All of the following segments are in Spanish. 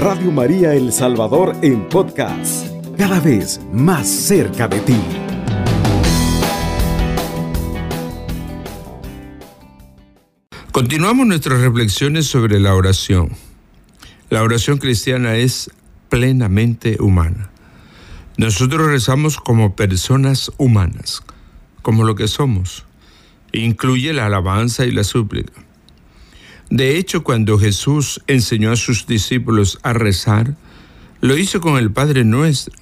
Radio María El Salvador en podcast, cada vez más cerca de ti. Continuamos nuestras reflexiones sobre la oración. La oración cristiana es plenamente humana. Nosotros rezamos como personas humanas, como lo que somos. Incluye la alabanza y la súplica. De hecho, cuando Jesús enseñó a sus discípulos a rezar, lo hizo con el Padre nuestro,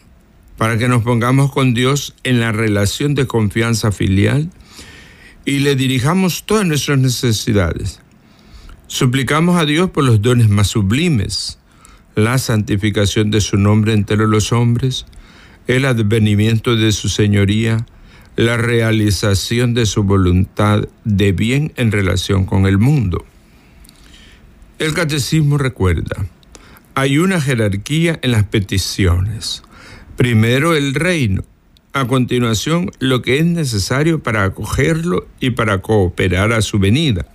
para que nos pongamos con Dios en la relación de confianza filial y le dirijamos todas nuestras necesidades. Suplicamos a Dios por los dones más sublimes, la santificación de su nombre entre los hombres, el advenimiento de su señoría, la realización de su voluntad de bien en relación con el mundo. El catecismo recuerda, hay una jerarquía en las peticiones. Primero el reino, a continuación lo que es necesario para acogerlo y para cooperar a su venida.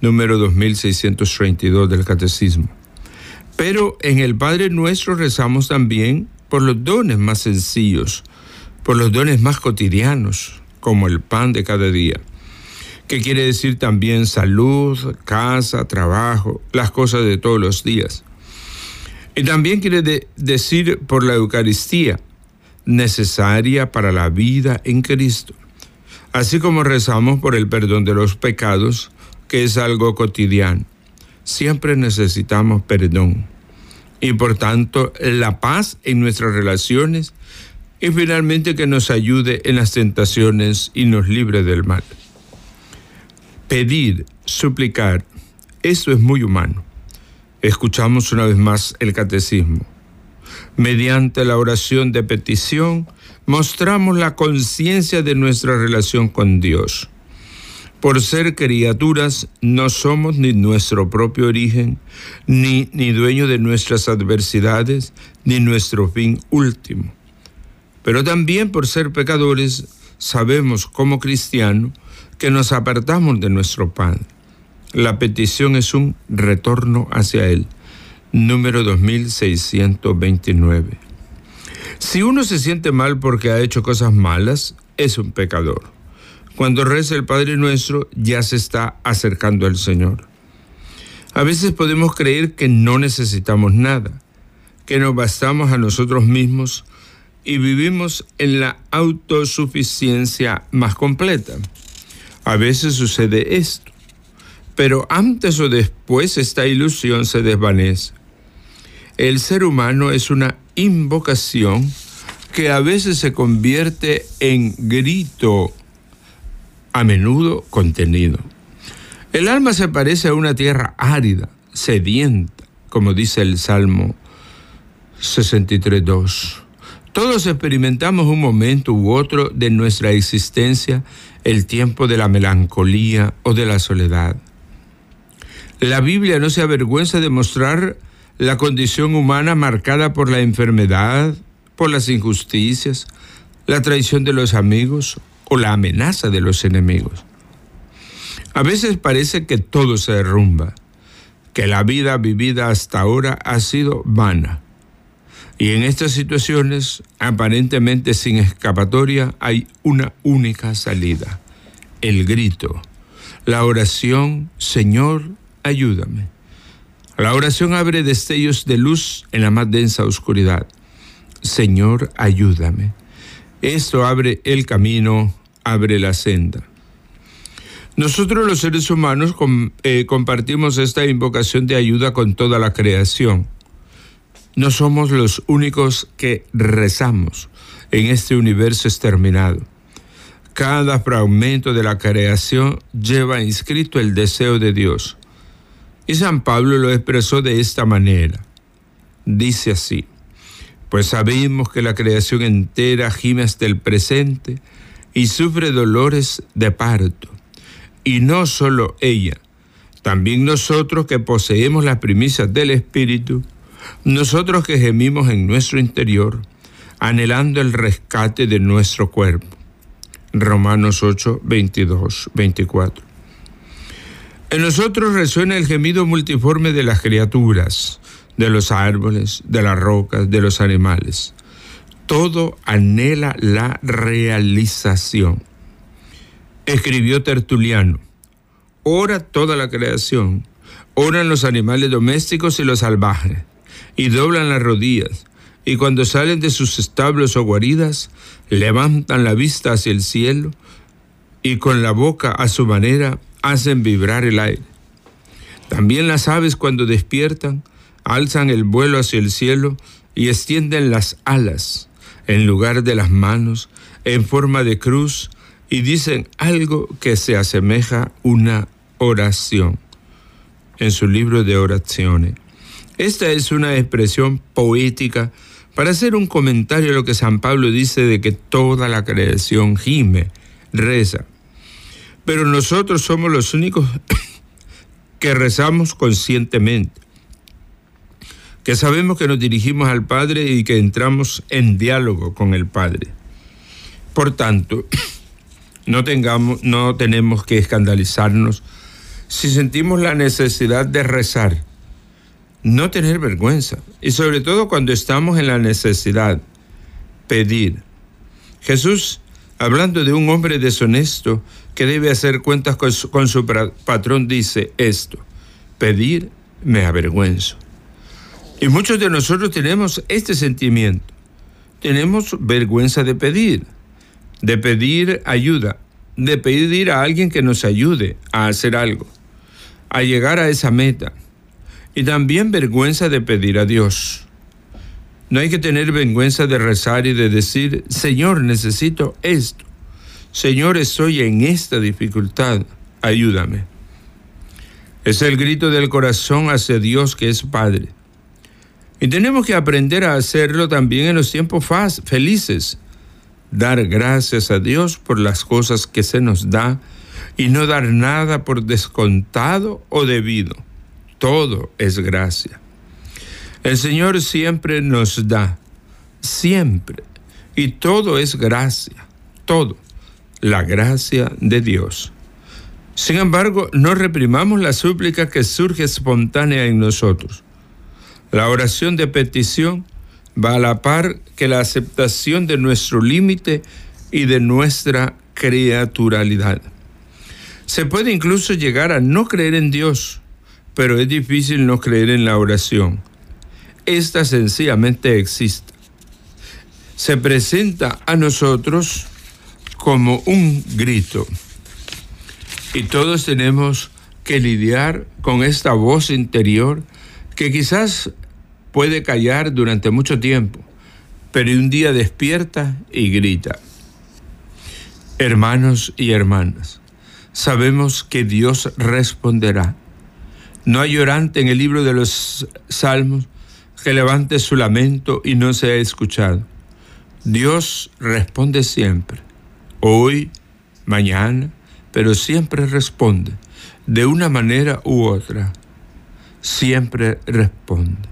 Número 2632 del catecismo. Pero en el Padre nuestro rezamos también por los dones más sencillos, por los dones más cotidianos, como el pan de cada día que quiere decir también salud, casa, trabajo, las cosas de todos los días. Y también quiere decir por la Eucaristía, necesaria para la vida en Cristo. Así como rezamos por el perdón de los pecados, que es algo cotidiano. Siempre necesitamos perdón. Y por tanto, la paz en nuestras relaciones y finalmente que nos ayude en las tentaciones y nos libre del mal pedir, suplicar, eso es muy humano. Escuchamos una vez más el catecismo. Mediante la oración de petición, mostramos la conciencia de nuestra relación con Dios. Por ser criaturas, no somos ni nuestro propio origen, ni, ni dueño de nuestras adversidades, ni nuestro fin último. Pero también por ser pecadores, sabemos como cristianos que nos apartamos de nuestro Padre. La petición es un retorno hacia Él. Número 2629. Si uno se siente mal porque ha hecho cosas malas, es un pecador. Cuando reza el Padre Nuestro, ya se está acercando al Señor. A veces podemos creer que no necesitamos nada, que nos bastamos a nosotros mismos y vivimos en la autosuficiencia más completa. A veces sucede esto, pero antes o después esta ilusión se desvanece. El ser humano es una invocación que a veces se convierte en grito, a menudo contenido. El alma se parece a una tierra árida, sedienta, como dice el Salmo 63.2. Todos experimentamos un momento u otro de nuestra existencia el tiempo de la melancolía o de la soledad. La Biblia no se avergüenza de mostrar la condición humana marcada por la enfermedad, por las injusticias, la traición de los amigos o la amenaza de los enemigos. A veces parece que todo se derrumba, que la vida vivida hasta ahora ha sido vana y en estas situaciones, aparentemente sin escapatoria, hay una única salida, el grito, la oración, Señor, ayúdame. La oración abre destellos de luz en la más densa oscuridad. Señor, ayúdame. Esto abre el camino, abre la senda. Nosotros los seres humanos eh, compartimos esta invocación de ayuda con toda la creación no somos los únicos que rezamos en este universo exterminado. Cada fragmento de la creación lleva inscrito el deseo de Dios. Y San Pablo lo expresó de esta manera. Dice así, pues sabemos que la creación entera gime hasta el presente y sufre dolores de parto. Y no solo ella, también nosotros que poseemos las primicias del Espíritu, nosotros que gemimos en nuestro interior, anhelando el rescate de nuestro cuerpo. Romanos 8, 22, 24. En nosotros resuena el gemido multiforme de las criaturas, de los árboles, de las rocas, de los animales. Todo anhela la realización. Escribió Tertuliano, ora toda la creación, oran los animales domésticos y los salvajes, y doblan las rodillas, y cuando salen de sus establos o guaridas, levantan la vista hacia el cielo, y con la boca a su manera hacen vibrar el aire. También las aves cuando despiertan alzan el vuelo hacia el cielo y extienden las alas en lugar de las manos en forma de cruz y dicen algo que se asemeja a una oración en su libro de oraciones. Esta es una expresión poética para hacer un comentario a lo que San Pablo dice de que toda la creación gime, reza. Pero nosotros somos los únicos que rezamos conscientemente que sabemos que nos dirigimos al Padre y que entramos en diálogo con el Padre. Por tanto, no, tengamos, no tenemos que escandalizarnos si sentimos la necesidad de rezar, no tener vergüenza y sobre todo cuando estamos en la necesidad, pedir. Jesús, hablando de un hombre deshonesto que debe hacer cuentas con su, con su patrón, dice esto, pedir me avergüenzo. Y muchos de nosotros tenemos este sentimiento. Tenemos vergüenza de pedir, de pedir ayuda, de pedir a alguien que nos ayude a hacer algo, a llegar a esa meta. Y también vergüenza de pedir a Dios. No hay que tener vergüenza de rezar y de decir, Señor, necesito esto. Señor, estoy en esta dificultad, ayúdame. Es el grito del corazón hacia Dios que es Padre. Y tenemos que aprender a hacerlo también en los tiempos felices. Dar gracias a Dios por las cosas que se nos da y no dar nada por descontado o debido. Todo es gracia. El Señor siempre nos da, siempre. Y todo es gracia, todo. La gracia de Dios. Sin embargo, no reprimamos la súplica que surge espontánea en nosotros la oración de petición va a la par que la aceptación de nuestro límite y de nuestra criaturalidad. Se puede incluso llegar a no creer en Dios, pero es difícil no creer en la oración. Esta sencillamente existe. Se presenta a nosotros como un grito. Y todos tenemos que lidiar con esta voz interior que quizás puede callar durante mucho tiempo, pero un día despierta y grita. Hermanos y hermanas, sabemos que Dios responderá. No hay llorante en el libro de los Salmos que levante su lamento y no sea escuchado. Dios responde siempre, hoy, mañana, pero siempre responde, de una manera u otra. Siempre responde.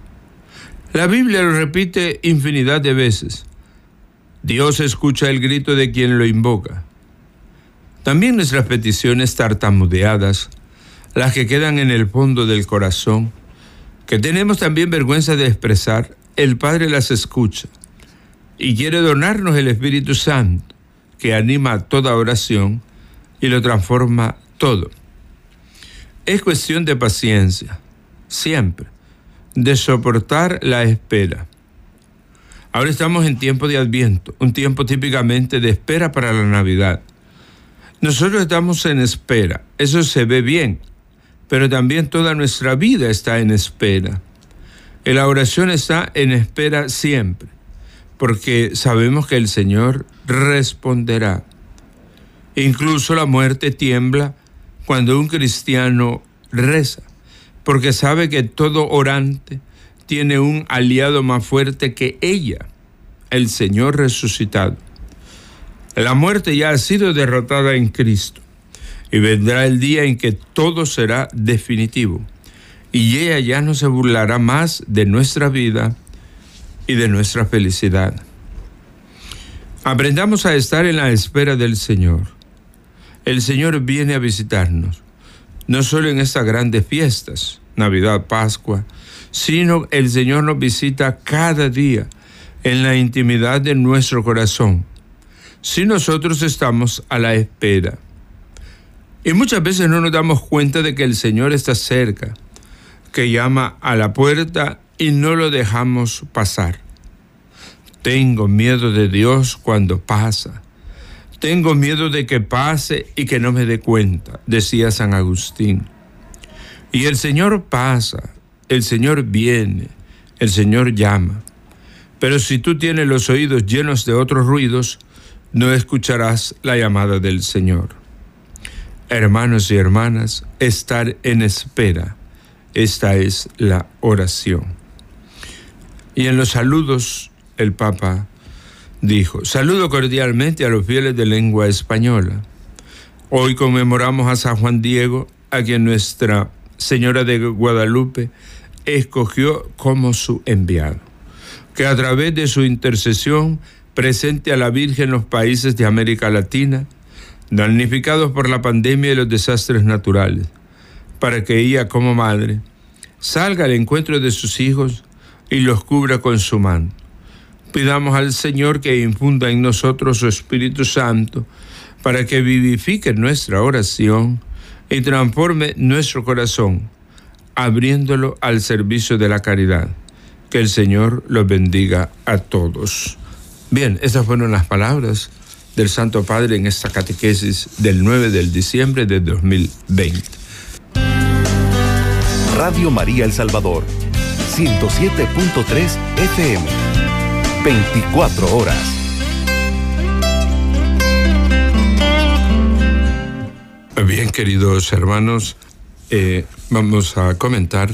La Biblia lo repite infinidad de veces. Dios escucha el grito de quien lo invoca. También nuestras peticiones tartamudeadas, las que quedan en el fondo del corazón, que tenemos también vergüenza de expresar, el Padre las escucha y quiere donarnos el Espíritu Santo, que anima toda oración y lo transforma todo. Es cuestión de paciencia, siempre de soportar la espera. Ahora estamos en tiempo de adviento, un tiempo típicamente de espera para la Navidad. Nosotros estamos en espera, eso se ve bien, pero también toda nuestra vida está en espera. La oración está en espera siempre, porque sabemos que el Señor responderá. Incluso la muerte tiembla cuando un cristiano reza porque sabe que todo orante tiene un aliado más fuerte que ella, el Señor resucitado. La muerte ya ha sido derrotada en Cristo y vendrá el día en que todo será definitivo y ella ya no se burlará más de nuestra vida y de nuestra felicidad. Aprendamos a estar en la espera del Señor. El Señor viene a visitarnos no solo en estas grandes fiestas, Navidad, Pascua, sino el Señor nos visita cada día en la intimidad de nuestro corazón, si nosotros estamos a la espera. Y muchas veces no nos damos cuenta de que el Señor está cerca, que llama a la puerta y no lo dejamos pasar. Tengo miedo de Dios cuando pasa. Tengo miedo de que pase y que no me dé cuenta, decía San Agustín. Y el Señor pasa, el Señor viene, el Señor llama. Pero si tú tienes los oídos llenos de otros ruidos, no escucharás la llamada del Señor. Hermanos y hermanas, estar en espera, esta es la oración. Y en los saludos, el Papa dijo, saludo cordialmente a los fieles de lengua española. Hoy conmemoramos a San Juan Diego, a quien nuestra Señora de Guadalupe escogió como su enviado, que a través de su intercesión presente a la Virgen en los países de América Latina, damnificados por la pandemia y los desastres naturales, para que ella como madre salga al encuentro de sus hijos y los cubra con su mano. Pidamos al Señor que infunda en nosotros su Espíritu Santo para que vivifique nuestra oración y transforme nuestro corazón, abriéndolo al servicio de la caridad. Que el Señor los bendiga a todos. Bien, estas fueron las palabras del Santo Padre en esta catequesis del 9 de diciembre de 2020. Radio María El Salvador, 107.3 FM, 24 horas. Bien, queridos hermanos, eh, vamos a comentar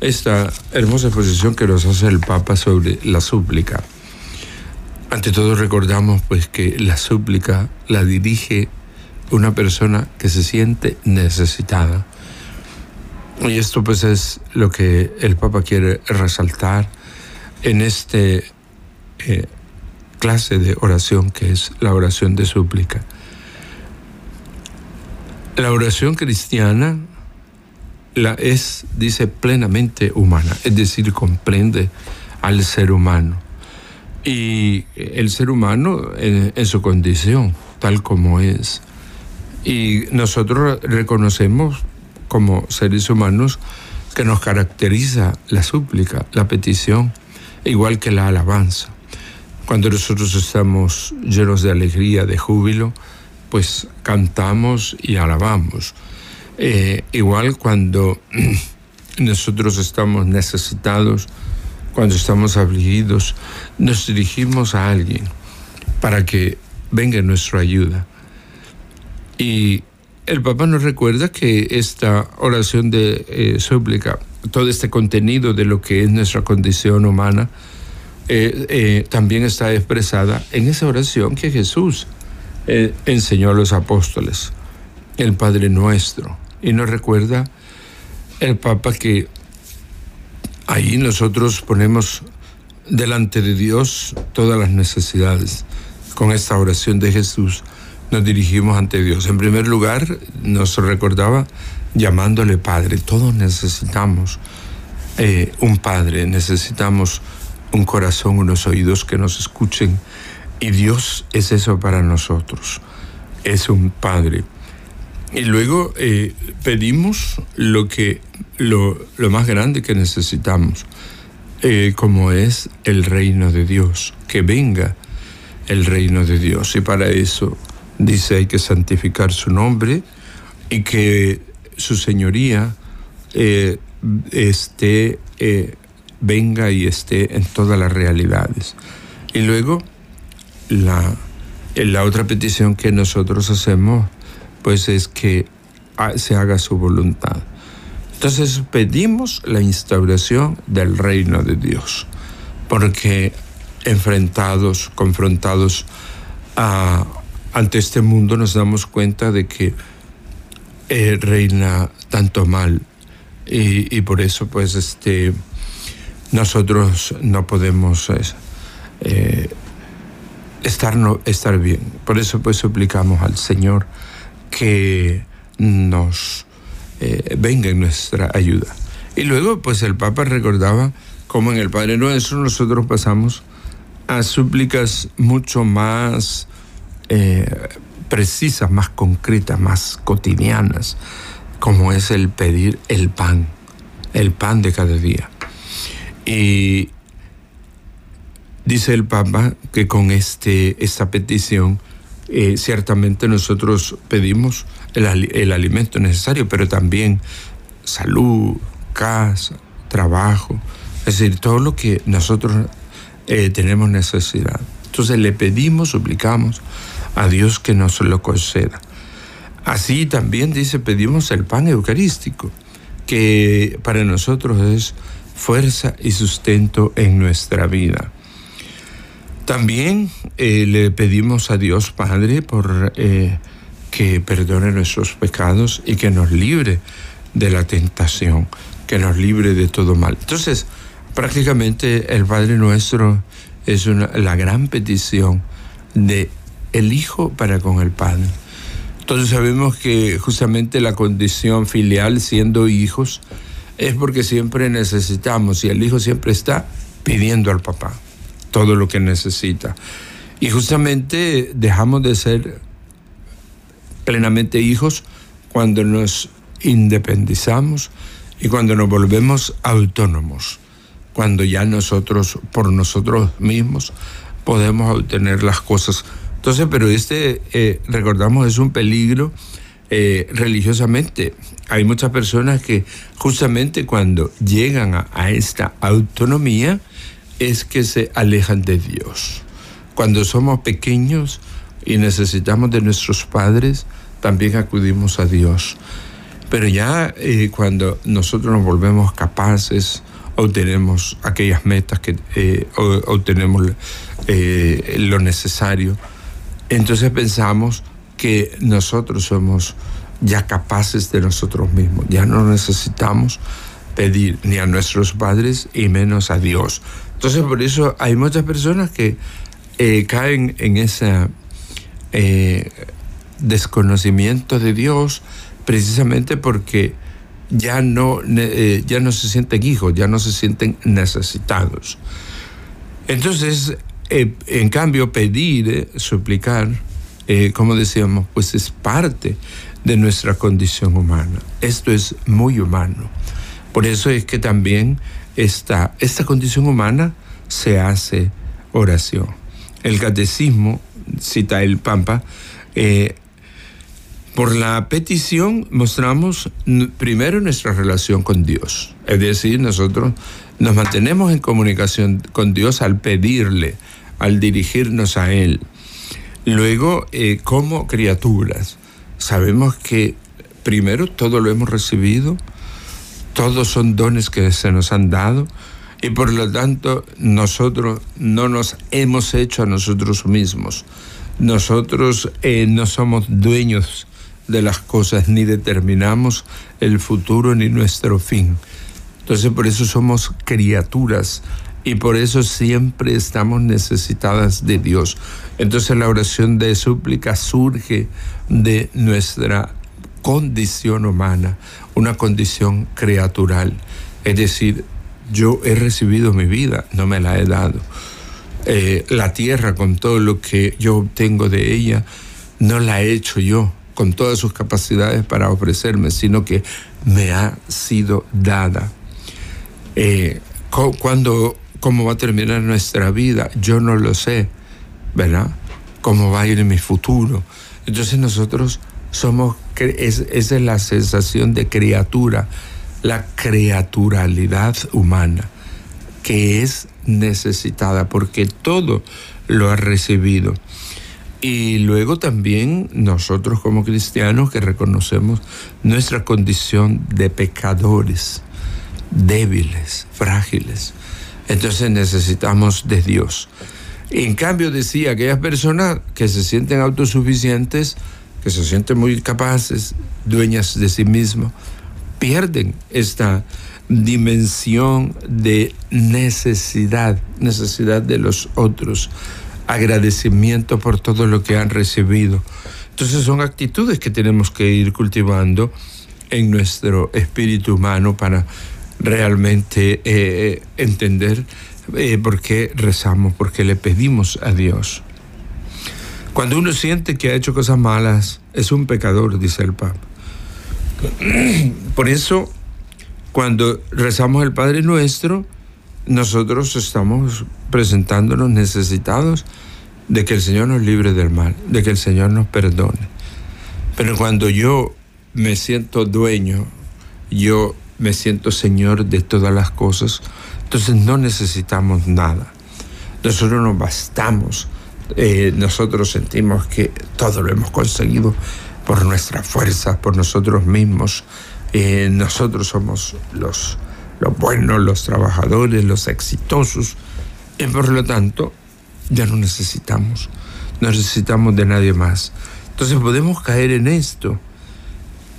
esta hermosa exposición que nos hace el Papa sobre la súplica. Ante todo recordamos pues que la súplica la dirige una persona que se siente necesitada. Y esto pues es lo que el Papa quiere resaltar en este eh, clase de oración que es la oración de súplica. La oración cristiana la es, dice, plenamente humana, es decir, comprende al ser humano. Y el ser humano en, en su condición, tal como es. Y nosotros reconocemos como seres humanos que nos caracteriza la súplica, la petición, igual que la alabanza. Cuando nosotros estamos llenos de alegría, de júbilo, pues cantamos y alabamos. Eh, igual cuando nosotros estamos necesitados, cuando estamos afligidos, nos dirigimos a alguien para que venga nuestra ayuda. Y el Papa nos recuerda que esta oración de eh, súplica, todo este contenido de lo que es nuestra condición humana, eh, también está expresada en esa oración que Jesús eh, enseñó a los apóstoles, el Padre Nuestro. Y nos recuerda el Papa que ahí nosotros ponemos delante de Dios todas las necesidades. Con esta oración de Jesús nos dirigimos ante Dios. En primer lugar, nos recordaba llamándole Padre. Todos necesitamos eh, un Padre, necesitamos un corazón, unos oídos que nos escuchen y Dios es eso para nosotros, es un Padre. Y luego eh, pedimos lo, que, lo, más grande que necesitamos, eh, como es el reino de Dios, que venga el reino de Dios. Y para eso dice hay que santificar su nombre y que su señoría eh, esté, venga y esté en todas las realidades. Y luego la, la otra petición que nosotros hacemos, pues es que se haga su voluntad. Entonces pedimos la instauración del reino de Dios, porque enfrentados, confrontados ante este mundo nos damos cuenta de que eh, reina tanto mal y, por eso pues este nosotros no podemos eh, estar, no, estar bien. Por eso pues suplicamos al Señor que nos eh, venga en nuestra ayuda. Y luego, pues el Papa recordaba cómo en el Padre Nuestro nosotros pasamos a súplicas mucho más eh, precisas, más concretas, más cotidianas, como es el pedir el pan, el pan de cada día. Y dice el Papa que con este, esta petición eh, ciertamente nosotros pedimos el, el alimento necesario, pero también salud, casa, trabajo, es decir, todo lo que nosotros eh, tenemos necesidad. Entonces le pedimos, suplicamos a Dios que nos lo conceda. Así también dice, pedimos el pan eucarístico, que para nosotros es fuerza y sustento en nuestra vida. También eh, le pedimos a Dios Padre por eh, que perdone nuestros pecados y que nos libre de la tentación, que nos libre de todo mal. Entonces, prácticamente el Padre Nuestro es la gran petición de el Hijo para con el Padre. Entonces sabemos que justamente la condición filial siendo hijos es porque siempre necesitamos y el Hijo siempre está pidiendo al papá todo lo que necesita. Y justamente dejamos de ser plenamente hijos cuando nos independizamos y cuando nos volvemos autónomos cuando ya nosotros, por nosotros mismos, podemos obtener las cosas. Entonces, pero este, eh, recordamos, es un peligro eh, religiosamente. Hay muchas personas que justamente cuando llegan a, esta autonomía es que se alejan de Dios. Cuando somos pequeños y necesitamos de nuestros padres, también acudimos a Dios. Pero ya eh, cuando nosotros nos volvemos capaces, obtenemos aquellas metas, que eh, obtenemos eh, lo necesario. Entonces pensamos que nosotros somos ya capaces de nosotros mismos, ya no necesitamos pedir ni a nuestros padres y menos a Dios. Entonces por eso hay muchas personas que eh, caen en ese desconocimiento de Dios precisamente porque ya no, eh, ya no se sienten hijos, ya no se sienten necesitados. Entonces, eh, en cambio, pedir, eh, suplicar, como decíamos, pues es parte de nuestra condición humana. Esto es muy humano. Por eso es que también esta, esta condición humana se hace oración. El catecismo, cita el Pampa, por la petición mostramos primero nuestra relación con Dios. Es decir, nosotros nos mantenemos en comunicación con Dios al pedirle, al dirigirnos a Él. Luego, eh, como criaturas, sabemos que primero todo lo hemos recibido, todos son dones que se nos han dado y por lo tanto nosotros no nos hemos hecho a nosotros mismos. Nosotros eh, no somos dueños de las cosas, ni determinamos el futuro ni nuestro fin. Entonces por eso somos criaturas y por eso siempre estamos necesitadas de Dios. Entonces la oración de súplica surge de nuestra condición humana, una condición criatural. Es decir, yo he recibido mi vida, no me la he dado. Eh, la tierra con todo lo que yo obtengo de ella, no la he hecho yo, con todas sus capacidades para ofrecerme, sino que me ha sido dada. Eh, cuando, ¿Cómo va a terminar nuestra vida? Yo no lo sé, ¿verdad? ¿Cómo va a ir mi futuro? Entonces nosotros somos, es, esa es la sensación de criatura, la creaturalidad humana, que es necesitada porque todo lo ha recibido. Y luego también nosotros como cristianos que reconocemos nuestra condición de pecadores, débiles, frágiles. Entonces necesitamos de Dios. En cambio decía, aquellas personas que se sienten autosuficientes, que se sienten muy capaces, dueñas de sí mismos, pierden esta dimensión de necesidad, necesidad de los otros agradecimiento por todo lo que han recibido. Entonces son actitudes que tenemos que ir cultivando en nuestro espíritu humano para realmente eh, entender eh, por qué rezamos, por qué le pedimos a Dios. Cuando uno siente que ha hecho cosas malas, es un pecador, dice el Papa. Por eso, cuando rezamos el Padre Nuestro, nosotros estamos presentándonos necesitados de que el Señor nos libre del mal, de que el Señor nos perdone. Pero cuando yo me siento dueño, yo me siento Señor de todas las cosas, entonces no necesitamos nada. Nosotros nos bastamos, eh, nosotros sentimos que todo lo hemos conseguido por nuestra fuerza, por nosotros mismos. Eh, nosotros somos los, los buenos, los trabajadores, los exitosos. Y por lo tanto, ya no necesitamos, no necesitamos de nadie más. Entonces podemos caer en esto,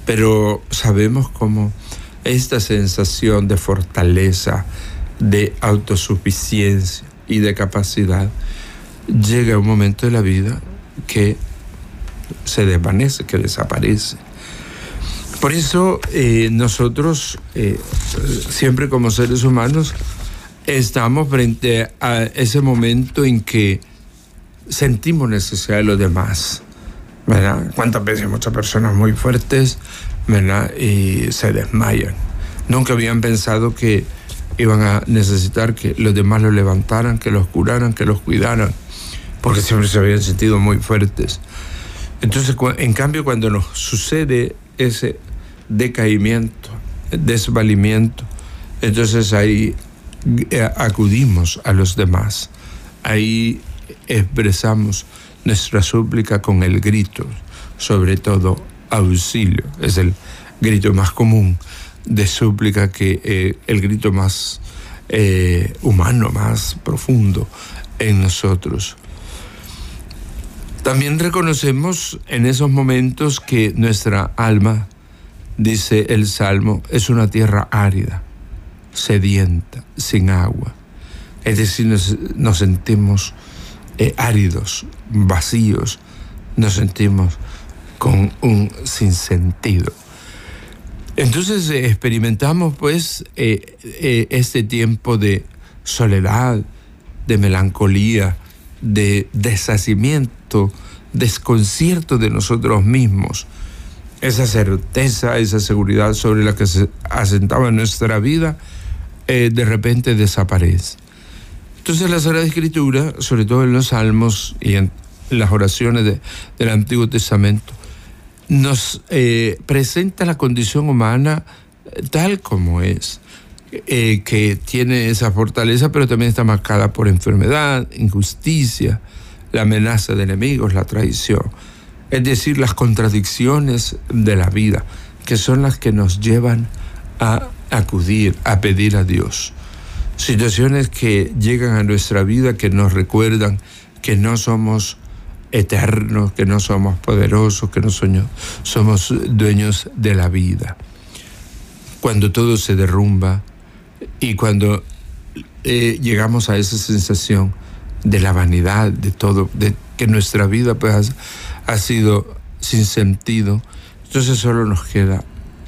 pero sabemos cómo esta sensación de fortaleza, de autosuficiencia y de capacidad llega un momento de la vida que se desvanece, que desaparece. Por eso eh, nosotros, eh, siempre como seres humanos, estamos frente a ese momento en que sentimos necesidad de los demás. ¿verdad? ¿Cuántas veces muchas personas muy fuertes ¿verdad? se desmayan? Nunca habían pensado que iban a necesitar que los demás los levantaran, que los curaran, que los cuidaran, porque siempre se habían sentido muy fuertes. Entonces, en cambio, cuando nos sucede ese decaimiento, desvalimiento, entonces ahí eh, acudimos a los demás, ahí expresamos nuestra súplica con el grito, sobre todo auxilio, es el grito más común de súplica que eh, el grito más eh, humano, más profundo en nosotros. También reconocemos en esos momentos que nuestra alma, dice el Salmo, es una tierra árida, sedienta, sin agua. Es decir, nos, sentimos eh, áridos, vacíos, nos sentimos con un sinsentido. Entonces eh, experimentamos pues eh, este tiempo de soledad, de melancolía, de deshacimiento, desconcierto de nosotros mismos. Esa certeza, esa seguridad sobre la que se asentaba nuestra vida, eh, de repente desaparece. Entonces la Sagrada Escritura, sobre todo en los salmos y en las oraciones del Antiguo Testamento, nos eh, presenta la condición humana eh, tal como es. Eh, que tiene esa fortaleza, pero también está marcada por enfermedad, injusticia, la amenaza de enemigos, la traición. Es decir, las contradicciones de la vida, que son las que nos llevan a acudir, a pedir a Dios. Situaciones que llegan a nuestra vida, que nos recuerdan que no somos eternos, que no somos poderosos, que no somos dueños de la vida. Cuando todo se derrumba, y cuando eh, llegamos a esa sensación de la vanidad, de todo, de que nuestra vida pues, ha sido sin sentido, entonces solo nos queda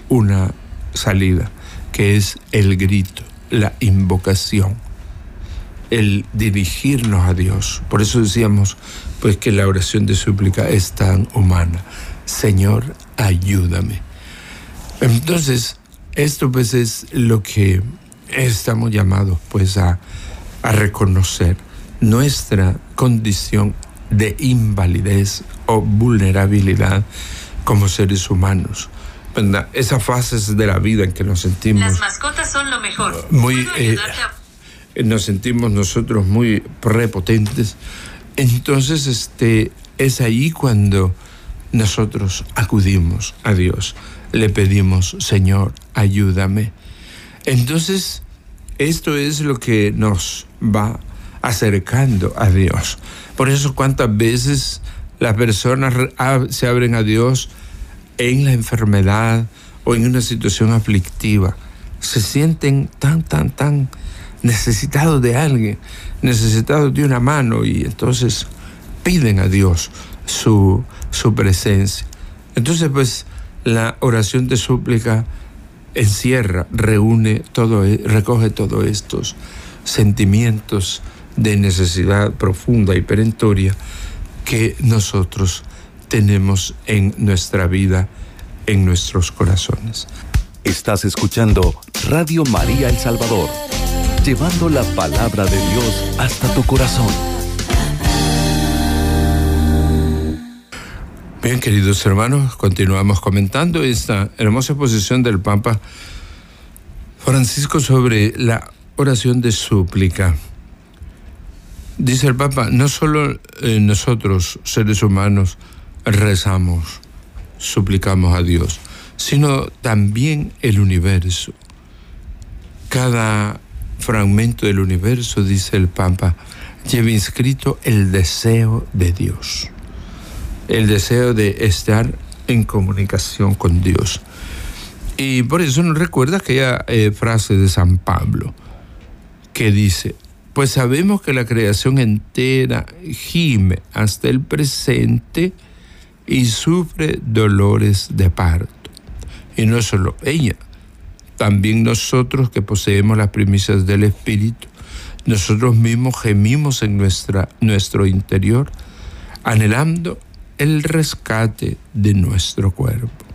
una salida, que es el grito, la invocación, el dirigirnos a Dios. Por eso decíamos pues que la oración de súplica es tan humana. Señor, ayúdame. Entonces, esto pues es lo que estamos llamados pues a, reconocer nuestra condición de invalidez o vulnerabilidad como seres humanos. Esas fases de la vida en que nos sentimos... Las mascotas son lo mejor. Muy... Eh, nos sentimos nosotros muy prepotentes. Entonces, este, es ahí cuando nosotros acudimos a Dios. Le pedimos, Señor, ayúdame. Entonces, esto es lo que nos va acercando a Dios. Por eso cuántas veces las personas se abren a Dios en la enfermedad o en una situación aflictiva. Se sienten tan, tan, tan necesitados de alguien, necesitados de una mano y entonces piden a Dios su, su presencia. Entonces pues la oración de súplica encierra, reúne todo, e, recoge todos estos sentimientos de necesidad profunda y perentoria que nosotros tenemos en nuestra vida, en nuestros corazones. Estás escuchando Radio María El Salvador, llevando la palabra de Dios hasta tu corazón. Bien, queridos hermanos, continuamos comentando esta hermosa posición del Papa Francisco sobre la oración de súplica. Dice el Papa, no solo eh, nosotros, seres humanos, rezamos, suplicamos a Dios, sino también el universo. Cada fragmento del universo, dice el Papa, lleva inscrito el deseo de Dios el deseo de estar en comunicación con Dios. Y por eso nos recuerda aquella eh, frase de San Pablo que dice, pues sabemos que la creación entera gime hasta el presente y sufre dolores de parto. Y no solo ella, también nosotros que poseemos las primicias del Espíritu, nosotros mismos gemimos en nuestra, nuestro interior, anhelando el rescate de nuestro cuerpo.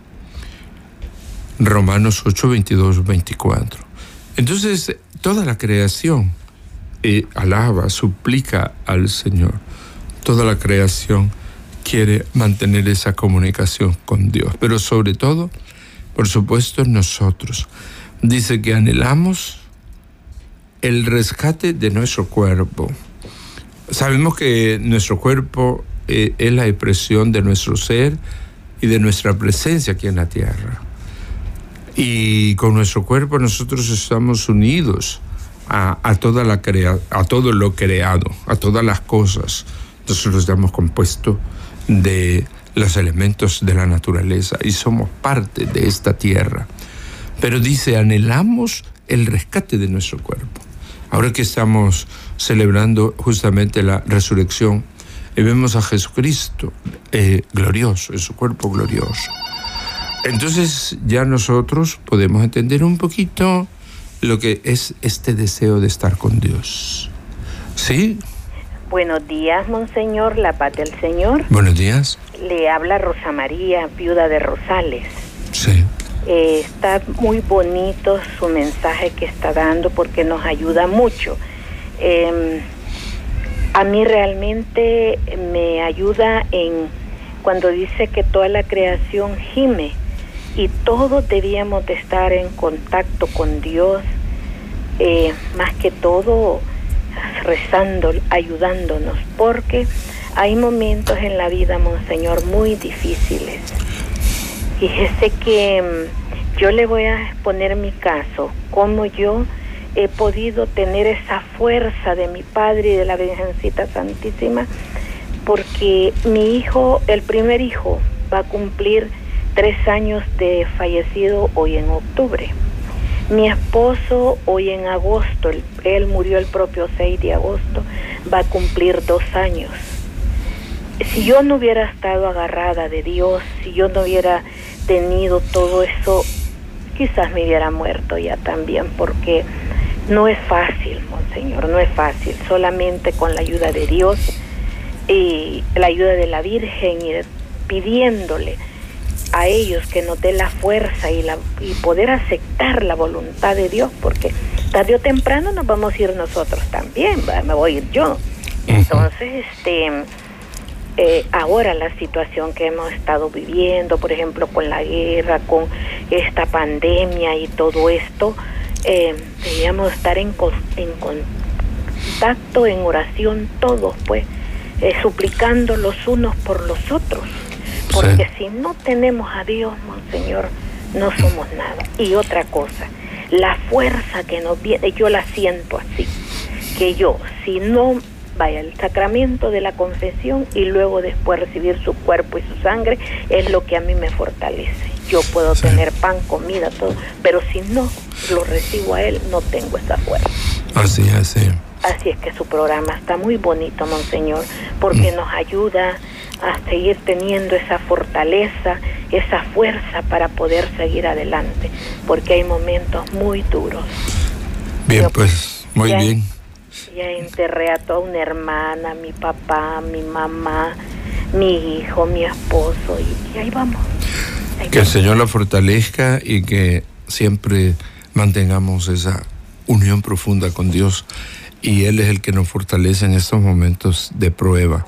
Romanos 8, 22, 24. Entonces, toda la creación eh, alaba, suplica al Señor. Toda la creación quiere mantener esa comunicación con Dios, pero sobre todo, por supuesto, nosotros. Dice que anhelamos el rescate de nuestro cuerpo. Sabemos que nuestro cuerpo eh, es la expresión de nuestro ser y de nuestra presencia aquí en la tierra. Y con nuestro cuerpo nosotros estamos unidos a, toda la crea, a todo lo creado, a todas las cosas. Nosotros estamos compuestos de los elementos de la naturaleza y somos parte de esta tierra. Pero dice, anhelamos el rescate de nuestro cuerpo. Ahora que estamos celebrando justamente la resurrección y vemos a Jesucristo eh, glorioso, en su cuerpo glorioso. Entonces ya nosotros podemos entender un poquito lo que es este deseo de estar con Dios. ¿Sí? Buenos días, Monseñor, la paz del Señor. Buenos días. Le habla Rosa María, viuda de Rosales. Sí. Eh, está muy bonito su mensaje que está dando porque nos ayuda mucho. Eh, a mí realmente me ayuda en cuando dice que toda la creación gime y todos debíamos de estar en contacto con Dios, eh, más que todo rezando, ayudándonos, porque hay momentos en la vida, Monseñor, muy difíciles. Fíjese que mm, yo le voy a exponer mi caso, como yo he podido tener esa fuerza de mi Padre y de la Virgencita Santísima, porque mi hijo, el primer hijo, va a cumplir tres años de fallecido hoy en octubre. Mi esposo hoy en agosto, él murió el propio 6 de agosto, va a cumplir dos años. Si yo no hubiera estado agarrada de Dios, si yo no hubiera tenido todo eso, quizás me hubiera muerto ya también, porque no es fácil, Monseñor, no es fácil, solamente con la ayuda de Dios y la ayuda de la Virgen y pidiéndole a ellos que nos dé la fuerza y, la, y poder aceptar la voluntad de Dios, porque tarde o temprano nos vamos a ir nosotros también, me voy a ir yo. Entonces, este, eh, ahora la situación que hemos estado viviendo, por ejemplo, con la guerra, con esta pandemia y todo esto, eh, debíamos estar en, en contacto, en oración todos, pues, eh, suplicando los unos por los otros. Porque si no tenemos a Dios, Monseñor, no somos nada. Y otra cosa, la fuerza que nos viene, yo la siento así, que yo, si no vaya el sacramento de la confesión y luego después recibir su cuerpo y su sangre, es lo que a mí me fortalece. Yo puedo tener pan, comida, todo, pero si no lo recibo a él, no tengo esa fuerza. Así es, Así es que su programa está muy bonito, Monseñor, porque mm. nos ayuda a seguir teniendo esa fortaleza, esa fuerza para poder seguir adelante, porque hay momentos muy duros. Bien, pues, muy bien. Ya enterré a toda una hermana, mi papá, mi mamá, mi hijo, mi esposo, y, ahí vamos. Que el Señor la fortalezca y que siempre mantengamos esa unión profunda con Dios y Él es el que nos fortalece en estos momentos de prueba,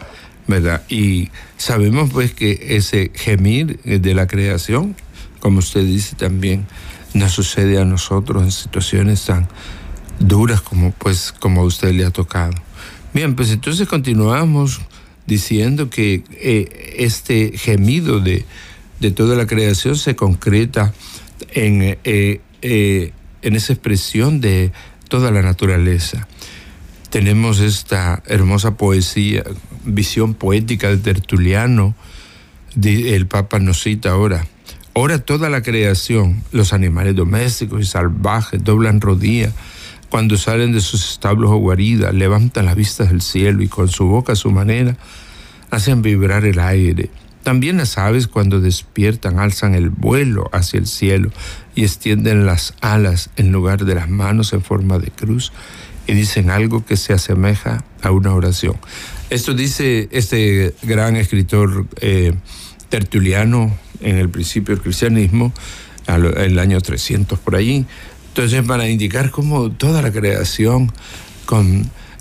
¿verdad? Y sabemos pues que ese gemir de la creación, como usted dice también, nos sucede a nosotros en situaciones tan duras como pues como a usted le ha tocado. Bien, pues entonces continuamos diciendo que eh, este gemido de, de, toda la creación se concreta en, eh, eh, en esa expresión de toda la naturaleza. Tenemos esta hermosa poesía, visión poética de Tertuliano, el Papa nos cita ahora. Ahora toda la creación, los animales domésticos y salvajes doblan rodillas cuando salen de sus establos o guaridas, levantan las vistas del cielo y con su boca a su manera hacen vibrar el aire. También las aves cuando despiertan alzan el vuelo hacia el cielo y extienden las alas en lugar de las manos en forma de cruz y dicen algo que se asemeja a una oración. Esto dice este gran escritor eh, tertuliano en el principio del cristianismo, en el año 300 por allí, entonces, para indicar cómo toda la creación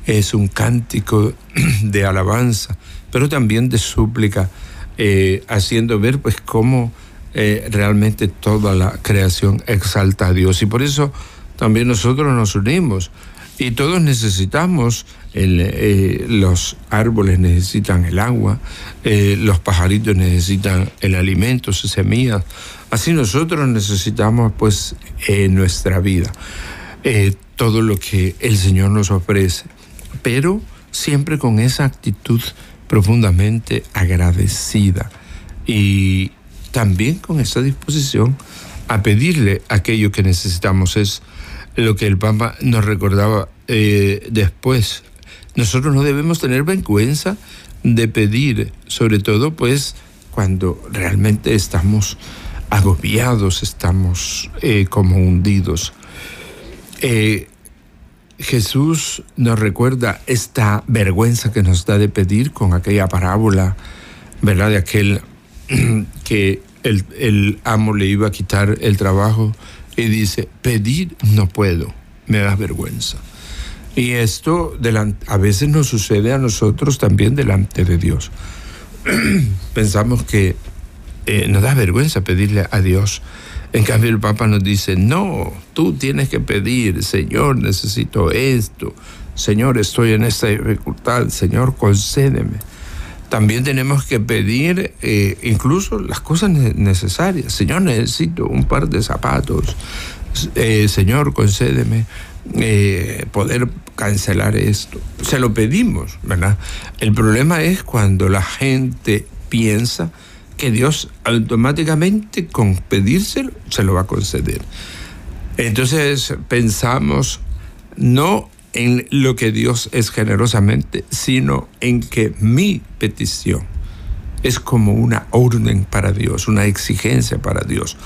es un cántico de alabanza, pero también de súplica, eh, haciendo ver pues cómo eh, realmente toda la creación exalta a Dios. Y por eso también nosotros nos unimos. Y todos necesitamos, eh, los árboles necesitan el agua, los pajaritos necesitan el alimento, sus semillas, Así nosotros necesitamos pues nuestra vida todo lo que el Señor nos ofrece, pero siempre con esa actitud profundamente agradecida y también con esa disposición a pedirle aquello que necesitamos. Es lo que el Papa nos recordaba eh, después. Nosotros no debemos tener vergüenza de pedir, sobre todo pues cuando realmente estamos agobiados, estamos eh, como hundidos. Eh, Jesús nos recuerda esta vergüenza que nos da de pedir con aquella parábola, ¿verdad? De aquel que el, amo le iba a quitar el trabajo y dice, pedir no puedo, me da vergüenza. Y esto a veces nos sucede a nosotros también delante de Dios. Pensamos que eh, nos da vergüenza pedirle a Dios. En cambio el Papa nos dice, no, tú tienes que pedir, Señor, necesito esto, Señor, estoy en esta dificultad, Señor, concédeme. También tenemos que pedir eh, incluso las cosas necesarias. Señor, necesito un par de zapatos. Eh, señor, concédeme poder cancelar esto. Se lo pedimos, ¿verdad? El problema es cuando la gente piensa que Dios automáticamente con pedírselo se lo va a conceder. Entonces pensamos no en lo que Dios es generosamente, sino en que mi petición es como una orden para Dios, una exigencia para Dios.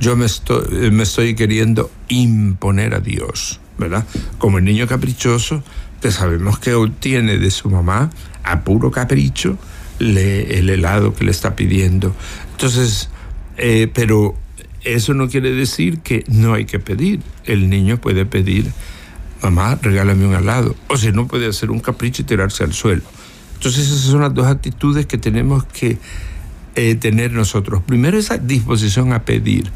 Yo me estoy, me estoy queriendo imponer a Dios, ¿verdad? Como el niño caprichoso que sabemos que obtiene de su mamá a puro capricho, el helado que le está pidiendo. Entonces, eh, pero eso no quiere decir que no hay que pedir. El niño puede pedir, mamá, regálame un helado. O si no, puede hacer un capricho y tirarse al suelo. Entonces, esas son las dos actitudes que tenemos que eh, tener nosotros. Primero, esa disposición a pedir,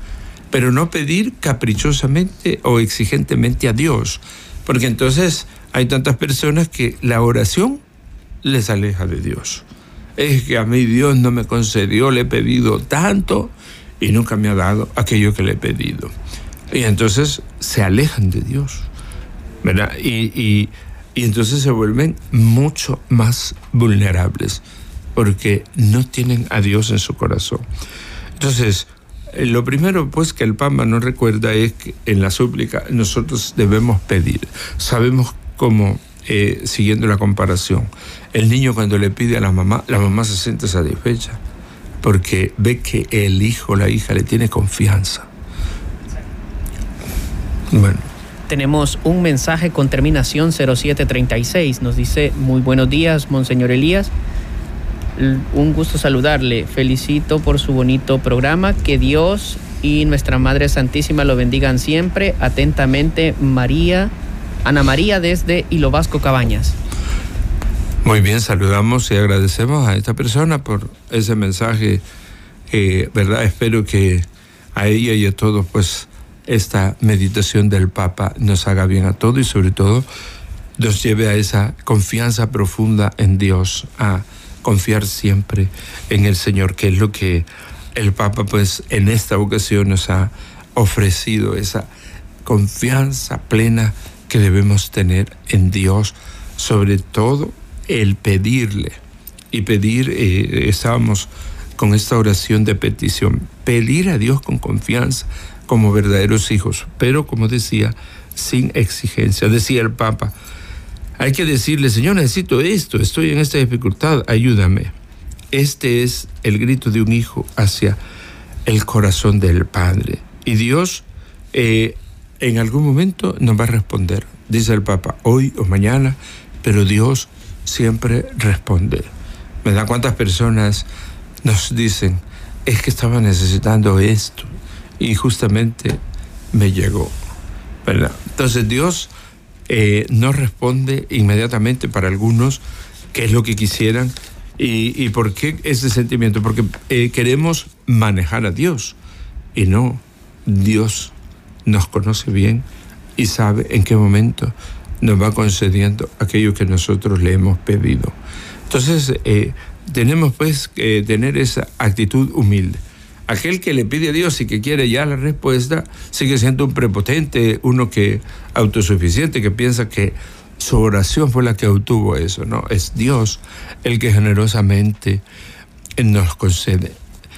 pero no pedir caprichosamente o exigentemente a Dios. Porque entonces hay tantas personas que la oración les aleja de Dios es que a mí Dios no me concedió, le he pedido tanto y nunca me ha dado aquello que le he pedido. Y entonces se alejan de Dios, ¿verdad? Y, entonces se vuelven mucho más vulnerables porque no tienen a Dios en su corazón. Entonces, eh, lo primero pues que el Papa nos recuerda es que en la súplica nosotros debemos pedir. Sabemos cómo eh, siguiendo la comparación. El niño cuando le pide a la mamá, la mamá se siente satisfecha porque ve que el hijo, la hija le tiene confianza. Bueno. Tenemos un mensaje con terminación 0736. Nos dice, muy buenos días, Monseñor Elías. Un gusto saludarle. Felicito por su bonito programa. Que Dios y nuestra Madre Santísima lo bendigan siempre. Atentamente, María, Ana María desde Hilo Cabañas. Muy bien, saludamos y agradecemos a esta persona por ese mensaje. ¿Verdad? Espero que a ella y a todos, pues, esta meditación del Papa nos haga bien a todos y sobre todo nos lleve a esa confianza profunda en Dios, a confiar siempre en el Señor, que es lo que el Papa pues en esta ocasión nos ha ofrecido, esa confianza plena que debemos tener en Dios, sobre todo el pedirle. Y pedir, eh, estábamos con esta oración de petición, pedir a Dios con confianza como verdaderos hijos, pero como decía, sin exigencia. Decía el Papa, hay que decirle, Señor, necesito esto, estoy en esta dificultad, ayúdame. Este es el grito de un hijo hacia el corazón del Padre. Y Dios eh, en algún momento nos va a responder, dice el Papa, hoy o mañana, pero Dios siempre responde. ¿Me da cuántas personas nos dicen, es que estaba necesitando esto y justamente me llegó? ¿verdad? Entonces Dios eh, no responde inmediatamente para algunos, que es lo que quisieran, ¿Y, por qué ese sentimiento? Porque eh, queremos manejar a Dios y no, Dios nos conoce bien y sabe en qué momento nos va concediendo aquello que nosotros le hemos pedido. Entonces, eh, tenemos pues que tener esa actitud humilde. Aquel que le pide a Dios y que quiere ya la respuesta sigue siendo un prepotente, uno que autosuficiente, que piensa que su oración fue la que obtuvo eso, ¿no? Es Dios el que generosamente nos concede.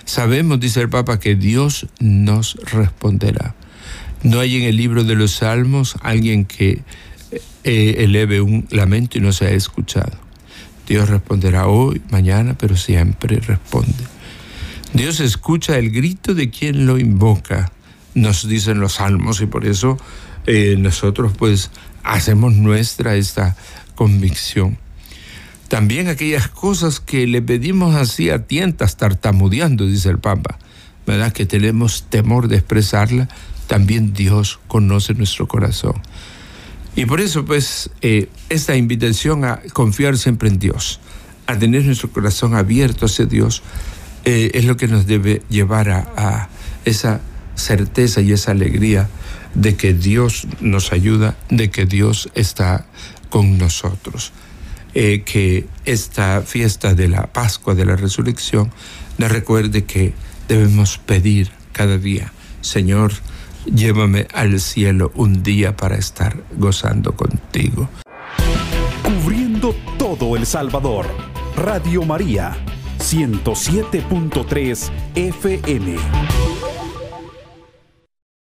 Sabemos, dice el Papa, que Dios nos responderá. No hay en el libro de los Salmos alguien que eh, eleve un lamento y no se ha escuchado. Dios responderá hoy, mañana, pero siempre responde. Dios escucha el grito de quien lo invoca, nos dicen los salmos, y por eso eh, nosotros pues hacemos nuestra esta convicción. También aquellas cosas que le pedimos así a tientas, tartamudeando, dice el Papa, ¿verdad? Que tenemos temor de expresarla, también Dios conoce nuestro corazón. Y por eso, pues, eh, esta invitación a confiar siempre en Dios, a tener nuestro corazón abierto hacia Dios, eh, es lo que nos debe llevar a, esa certeza y esa alegría de que Dios nos ayuda, de que Dios está con nosotros. Eh, que esta fiesta de la Pascua de la Resurrección nos recuerde que debemos pedir cada día, Señor, llévame al cielo un día para estar gozando contigo. Cubriendo todo El Salvador, Radio María, 107.3 FM.